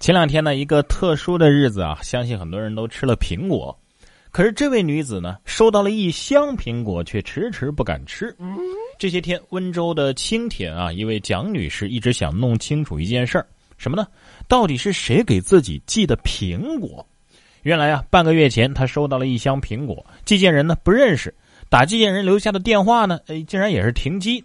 前两天呢，一个特殊的日子啊，相信很多人都吃了苹果。可是这位女子呢，收到了一箱苹果，却迟迟不敢吃。这些天，温州的青田啊，一位蒋女士一直想弄清楚一件事儿，什么呢？到底是谁给自己寄的苹果？原来啊，半个月前她收到了一箱苹果，寄件人呢不认识，打寄件人留下的电话呢，哎，竟然也是停机。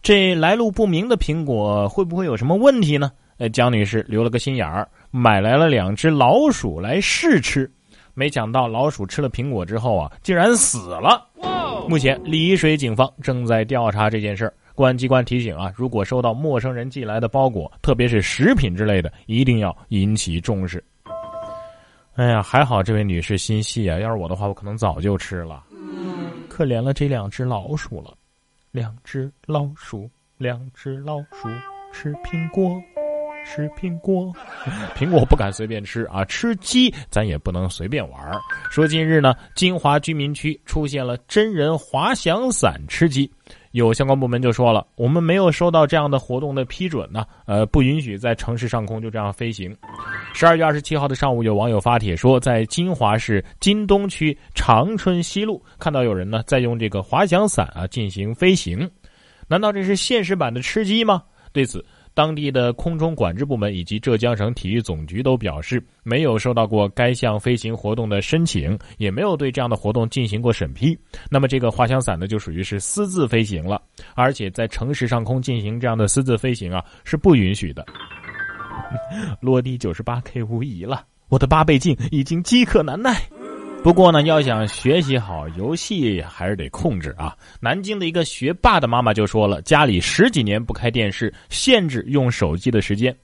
这来路不明的苹果会不会有什么问题呢？呃，江女士留了个心眼儿，买来了两只老鼠来试吃，没想到老鼠吃了苹果之后啊，竟然死了。目前丽水警方正在调查这件事儿。公安机关提醒啊，如果收到陌生人寄来的包裹，特别是食品之类的，一定要引起重视。哎呀，还好这位女士心细啊，要是我的话，我可能早就吃了。可怜了这两只老鼠了，两只老鼠，两只老鼠吃苹果。吃苹果，苹果不敢随便吃啊！吃鸡咱也不能随便玩说近日呢，金华居民区出现了真人滑翔伞吃鸡，有相关部门就说了，我们没有收到这样的活动的批准呢，呃，不允许在城市上空就这样飞行。十二月二十七号的上午，有网友发帖说，在金华市金东区长春西路看到有人呢在用这个滑翔伞啊进行飞行，难道这是现实版的吃鸡吗？对此。当地的空中管制部门以及浙江省体育总局都表示，没有收到过该项飞行活动的申请，也没有对这样的活动进行过审批。那么，这个滑翔伞呢，就属于是私自飞行了，而且在城市上空进行这样的私自飞行啊，是不允许的。落地九十八 K 无疑了，我的八倍镜已经饥渴难耐。不过呢，要想学习好，游戏还是得控制啊。南京的一个学霸的妈妈就说了，家里十几年不开电视，限制用手机的时间。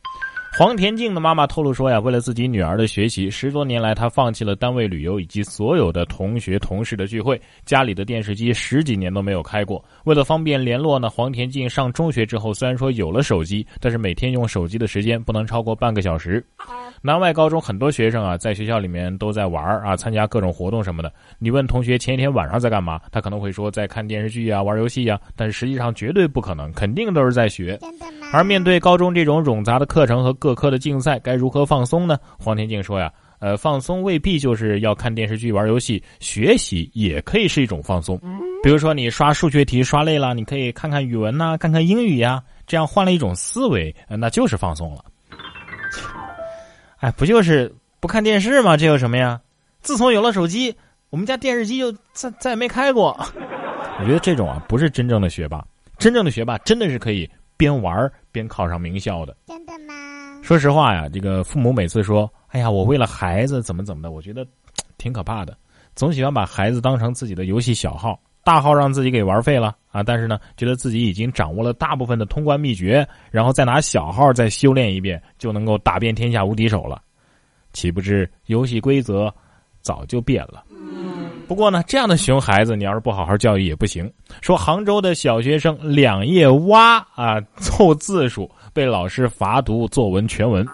黄田静的妈妈透露说呀，为了自己女儿的学习，十多年来她放弃了单位旅游以及所有的同学同事的聚会，家里的电视机十几年都没有开过。为了方便联络呢，黄田静上中学之后，虽然说有了手机，但是每天用手机的时间不能超过半个小时。南外高中很多学生啊，在学校里面都在玩啊，参加各种活动什么的。你问同学前一天晚上在干嘛，他可能会说在看电视剧啊、玩游戏啊，但是实际上绝对不可能，肯定都是在学。而面对高中这种冗杂的课程和各科的竞赛，该如何放松呢？黄天静说呀，呃，放松未必就是要看电视剧、玩游戏，学习也可以是一种放松。比如说你刷数学题刷累了，你可以看看语文呐，看看英语呀，这样换了一种思维，那就是放松了。哎，不就是不看电视吗？这有什么呀？自从有了手机，我们家电视机就再再也没开过。我觉得这种啊，不是真正的学霸。真正的学霸真的是可以边玩边考上名校的。真的吗？说实话呀，这个父母每次说：“哎呀，我为了孩子怎么怎么的”，我觉得挺可怕的。总喜欢把孩子当成自己的游戏小号，大号让自己给玩废了啊！但是呢，觉得自己已经掌握了大部分的通关秘诀，然后再拿小号再修炼一遍，就能够打遍天下无敌手了。岂不知游戏规则早就变了。不过呢，这样的熊孩子，你要是不好好教育也不行。说杭州的小学生两页蛙啊凑字数，被老师罚读作文全文。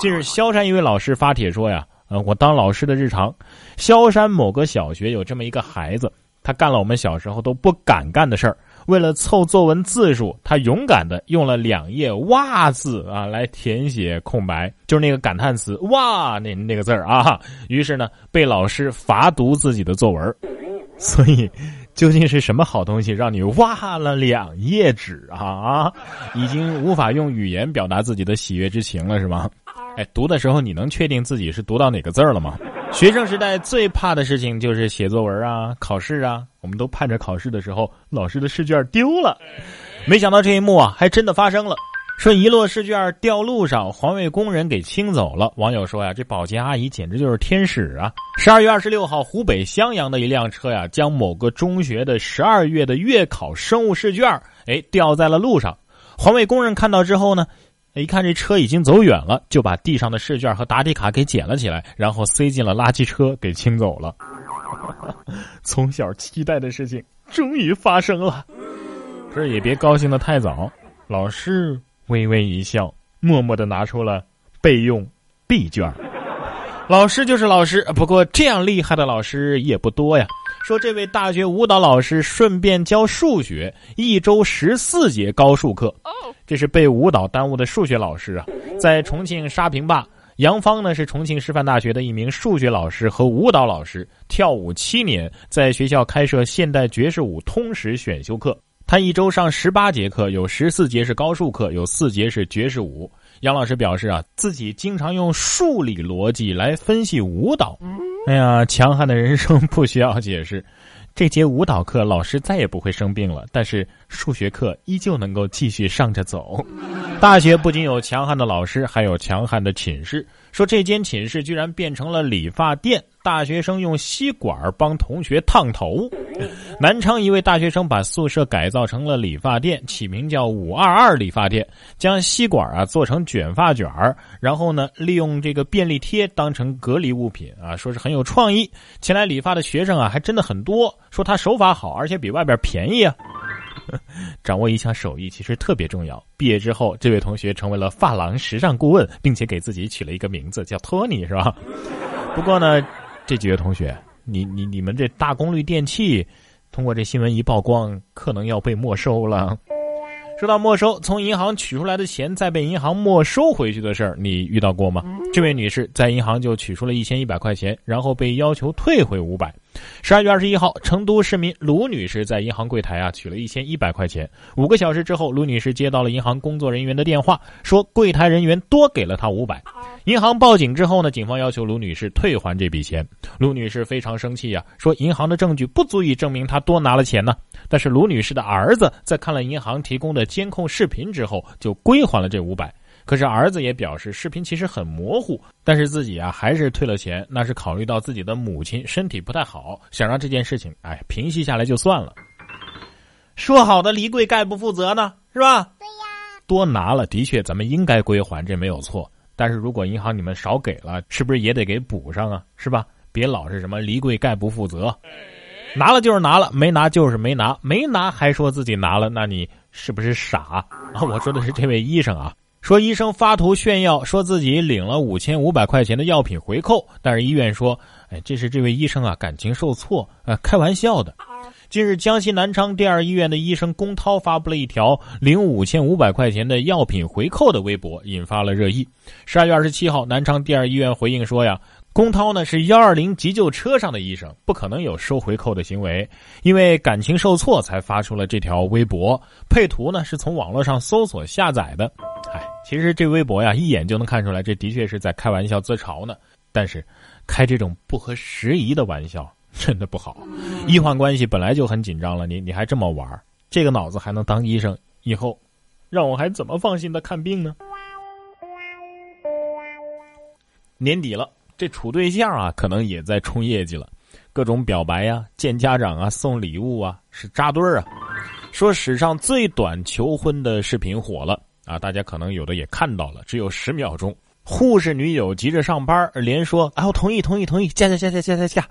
近日，萧山一位老师发帖说呀，呃，我当老师的日常，萧山某个小学有这么一个孩子，他干了我们小时候都不敢干的事儿。为了凑作文字数，他勇敢的用了两页“哇”字啊来填写空白，就是那个感叹词“哇”那那个字儿啊。于是呢，被老师罚读自己的作文。所以，究竟是什么好东西让你哇了两页纸啊啊？已经无法用语言表达自己的喜悦之情了，是吗？哎，读的时候你能确定自己是读到哪个字了吗？学生时代最怕的事情就是写作文啊，考试啊，我们都盼着考试的时候老师的试卷丢了。没想到这一幕啊，还真的发生了。说遗落试卷掉路上，环卫工人给清走了。网友说呀，这保洁阿姨简直就是天使啊！十二月二十六号，湖北襄阳的一辆车呀，将某个中学的十二月的月考生物试卷，哎，掉在了路上。环卫工人看到之后呢？一看这车已经走远了，就把地上的试卷和答题卡给捡了起来，然后塞进了垃圾车给清走了。从小期待的事情终于发生了，这也别高兴的太早。老师微微一笑，默默的拿出了备用 B 卷。老师就是老师，不过这样厉害的老师也不多呀。说这位大学舞蹈老师顺便教数学，一周十四节高数课。这是被舞蹈耽误的数学老师啊！在重庆沙坪坝，杨芳呢是重庆师范大学的一名数学老师和舞蹈老师，跳舞七年，在学校开设现代爵士舞通识选修课。他一周上十八节课，有十四节是高数课，有四节是爵士舞。杨老师表示啊，自己经常用数理逻辑来分析舞蹈。哎呀，强悍的人生不需要解释。这节舞蹈课老师再也不会生病了，但是数学课依旧能够继续上着走。大学不仅有强悍的老师，还有强悍的寝室。说这间寝室居然变成了理发店。大学生用吸管帮同学烫头。南昌一位大学生把宿舍改造成了理发店，起名叫“五二二理发店”，将吸管啊做成卷发卷儿，然后呢利用这个便利贴当成隔离物品啊，说是很有创意。前来理发的学生啊还真的很多，说他手法好，而且比外边便宜啊。掌握一项手艺其实特别重要。毕业之后，这位同学成为了发廊时尚顾问，并且给自己取了一个名字叫托尼，是吧？不过呢。这几位同学，你你你们这大功率电器，通过这新闻一曝光，可能要被没收了。说到没收，从银行取出来的钱再被银行没收回去的事儿，你遇到过吗？这位女士在银行就取出了一千一百块钱，然后被要求退回五百。十二月二十一号，成都市民卢女士在银行柜台啊取了一千一百块钱。五个小时之后，卢女士接到了银行工作人员的电话，说柜台人员多给了她五百。银行报警之后呢，警方要求卢女士退还这笔钱。卢女士非常生气呀，说银行的证据不足以证明她多拿了钱呢。但是卢女士的儿子在看了银行提供的监控视频之后，就归还了这五百。可是儿子也表示，视频其实很模糊，但是自己啊还是退了钱，那是考虑到自己的母亲身体不太好，想让这件事情哎平息下来就算了。说好的离柜概不负责呢，是吧？对呀。多拿了，的确咱们应该归还，这没有错。但是如果银行你们少给了，是不是也得给补上啊？是吧？别老是什么离柜概不负责。拿了就是拿了，没拿就是没拿，没拿还说自己拿了，那你是不是傻啊？我说的是这位医生啊，说医生发图炫耀，说自己领了五千五百块钱的药品回扣，但是医院说，哎，这是这位医生啊感情受挫，呃，开玩笑的。近日，江西南昌第二医院的医生龚涛发布了一条领五千五百块钱的药品回扣的微博，引发了热议。十二月二十七号，南昌第二医院回应说呀。龚涛呢是幺二零急救车上的医生，不可能有收回扣的行为，因为感情受挫才发出了这条微博。配图呢是从网络上搜索下载的。其实这微博呀，一眼就能看出来，这的确是在开玩笑自嘲呢。但是，开这种不合时宜的玩笑真的不好。医患关系本来就很紧张了，你你还这么玩，这个脑子还能当医生？以后，让我还怎么放心的看病呢？年底了。这处对象啊，可能也在冲业绩了，各种表白呀、见家长啊、送礼物啊，是扎堆儿啊。说史上最短求婚的视频火了啊，大家可能有的也看到了，只有十秒钟。护士女友急着上班，连说：“啊，我同意，同意，同意，嫁嫁嫁嫁嫁嫁嫁。”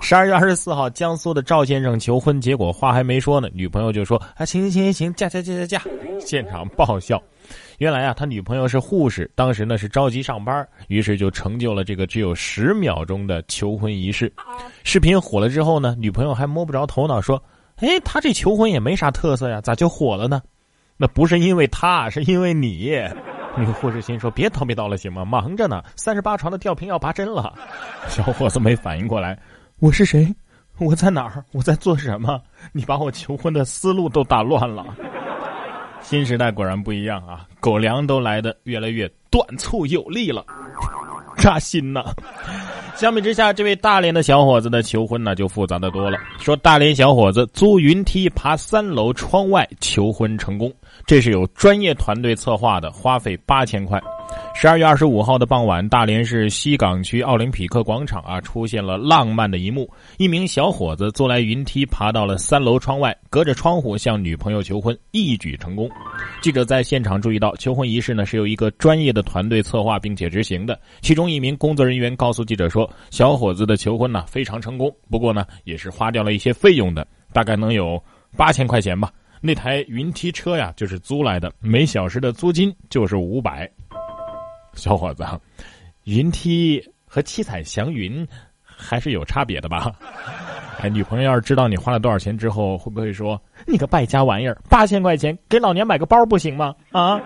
十二月二十四号，江苏的赵先生求婚，结果话还没说呢，女朋友就说：“啊，行行行行行，嫁嫁嫁嫁嫁。”现场爆笑。原来啊，他女朋友是护士，当时呢是着急上班，于是就成就了这个只有十秒钟的求婚仪式。视频火了之后呢，女朋友还摸不着头脑，说：“哎，他这求婚也没啥特色呀，咋就火了呢？”那不是因为他，是因为你。女护士心说：“别叨逼叨了，行吗？忙着呢，三十八床的吊瓶要拔针了。”小伙子没反应过来，我是谁？我在哪儿？我在做什么？你把我求婚的思路都打乱了。新时代果然不一样啊！狗粮都来的越来越短促有力了，扎心呐！相比之下，这位大连的小伙子的求婚呢就复杂的多了。说大连小伙子租云梯爬三楼窗外求婚成功，这是有专业团队策划的，花费八千块。十二月二十五号的傍晚，大连市西岗区奥林匹克广场啊，出现了浪漫的一幕：一名小伙子坐来云梯，爬到了三楼窗外，隔着窗户向女朋友求婚，一举成功。记者在现场注意到，求婚仪式呢是由一个专业的团队策划并且执行的。其中一名工作人员告诉记者说：“小伙子的求婚呢非常成功，不过呢也是花掉了一些费用的，大概能有八千块钱吧。那台云梯车呀就是租来的，每小时的租金就是五百。”小伙子，云梯和七彩祥云还是有差别的吧？哎，女朋友要是知道你花了多少钱之后，会不会说你个败家玩意儿，八千块钱给老娘买个包不行吗？啊！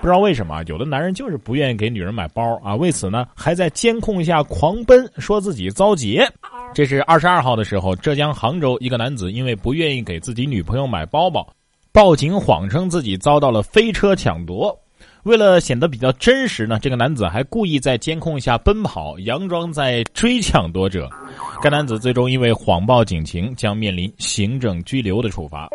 不知道为什么，有的男人就是不愿意给女人买包啊，为此呢，还在监控下狂奔，说自己遭劫。这是二十二号的时候，浙江杭州一个男子因为不愿意给自己女朋友买包包，报警谎称自己遭到了飞车抢夺。为了显得比较真实呢，这个男子还故意在监控下奔跑，佯装在追抢夺者。该男子最终因为谎报警情，将面临行政拘留的处罚。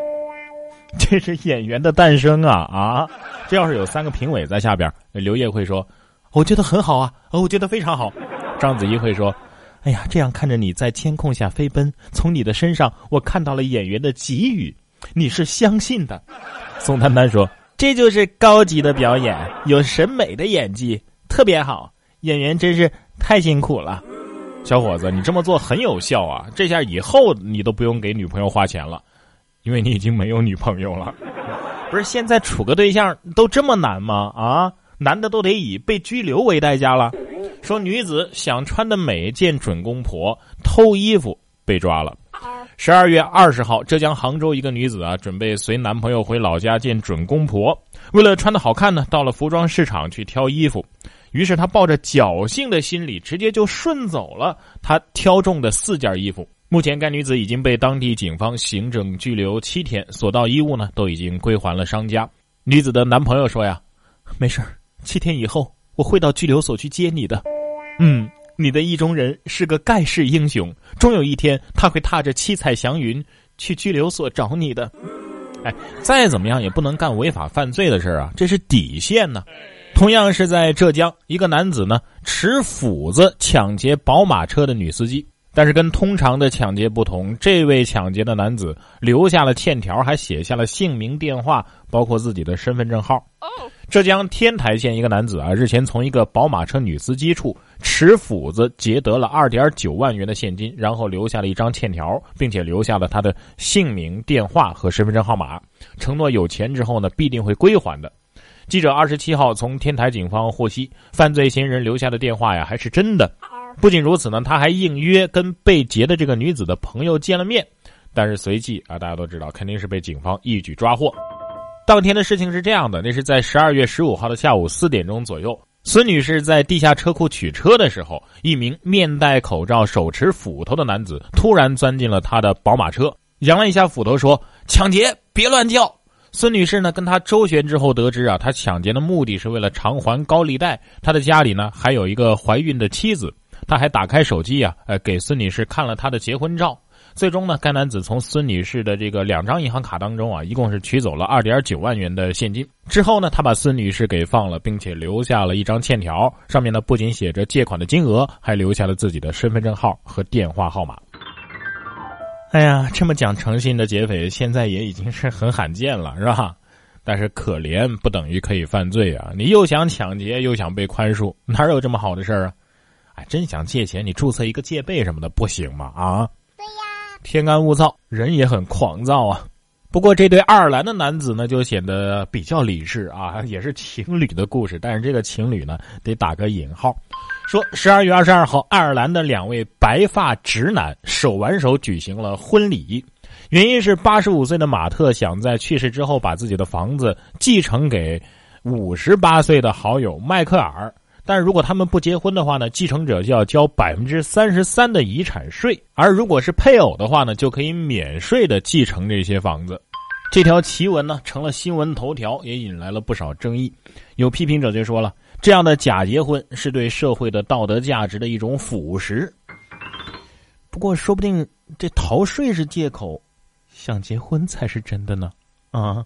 这是演员的诞生啊啊！这要是有三个评委在下边，刘烨会说：“我觉得很好啊，我觉得非常好。”章子怡会说：“哎呀，这样看着你在监控下飞奔，从你的身上我看到了演员的给予，你是相信的。”宋丹丹说：“这就是高级的表演，有审美的演技，特别好。演员真是太辛苦了，小伙子，你这么做很有效啊！这下以后你都不用给女朋友花钱了。”因为你已经没有女朋友了，不是？现在处个对象都这么难吗？啊，男的都得以被拘留为代价了。说女子想穿的美见准公婆，偷衣服被抓了。十二月二十号，浙江杭州一个女子啊，准备随男朋友回老家见准公婆，为了穿的好看呢，到了服装市场去挑衣服。于是她抱着侥幸的心理，直接就顺走了她挑中的四件衣服。目前，该女子已经被当地警方行政拘留七天，所到衣物呢都已经归还了商家。女子的男朋友说：“呀，没事七天以后我会到拘留所去接你的。嗯，你的意中人是个盖世英雄，终有一天他会踏着七彩祥云去拘留所找你的。哎，再怎么样也不能干违法犯罪的事啊，这是底线呢。同样是在浙江，一个男子呢持斧子抢劫宝马车的女司机。”但是跟通常的抢劫不同，这位抢劫的男子留下了欠条，还写下了姓名、电话，包括自己的身份证号。浙江天台县一个男子啊，日前从一个宝马车女司机处持斧子劫得了二点九万元的现金，然后留下了一张欠条，并且留下了他的姓名、电话和身份证号码，承诺有钱之后呢必定会归还的。记者二十七号从天台警方获悉，犯罪嫌疑人留下的电话呀还是真的。不仅如此呢，他还应约跟被劫的这个女子的朋友见了面，但是随即啊，大家都知道肯定是被警方一举抓获。当天的事情是这样的，那是在十二月十五号的下午四点钟左右，孙女士在地下车库取车的时候，一名面戴口罩、手持斧头的男子突然钻进了她的宝马车，扬了一下斧头说：“抢劫，别乱叫。”孙女士呢，跟他周旋之后得知啊，他抢劫的目的是为了偿还高利贷，他的家里呢还有一个怀孕的妻子。他还打开手机呀，呃，给孙女士看了他的结婚照。最终呢，该男子从孙女士的这个两张银行卡当中啊，一共是取走了二点九万元的现金。之后呢，他把孙女士给放了，并且留下了一张欠条，上面呢不仅写着借款的金额，还留下了自己的身份证号和电话号码。哎呀，这么讲诚信的劫匪，现在也已经是很罕见了，是吧？但是可怜不等于可以犯罪啊！你又想抢劫，又想被宽恕，哪有这么好的事儿啊？哎，真想借钱，你注册一个借呗什么的不行吗？啊，对呀，天干物燥，人也很狂躁啊。不过这对爱尔兰的男子呢，就显得比较理智啊，也是情侣的故事。但是这个情侣呢，得打个引号。说十二月二十二号，爱尔兰的两位白发直男手挽手举行了婚礼，原因是八十五岁的马特想在去世之后把自己的房子继承给五十八岁的好友迈克尔。但如果他们不结婚的话呢，继承者就要交百分之三十三的遗产税；而如果是配偶的话呢，就可以免税的继承这些房子。这条奇闻呢，成了新闻头条，也引来了不少争议。有批评者就说了，这样的假结婚是对社会的道德价值的一种腐蚀。不过，说不定这逃税是借口，想结婚才是真的呢？啊？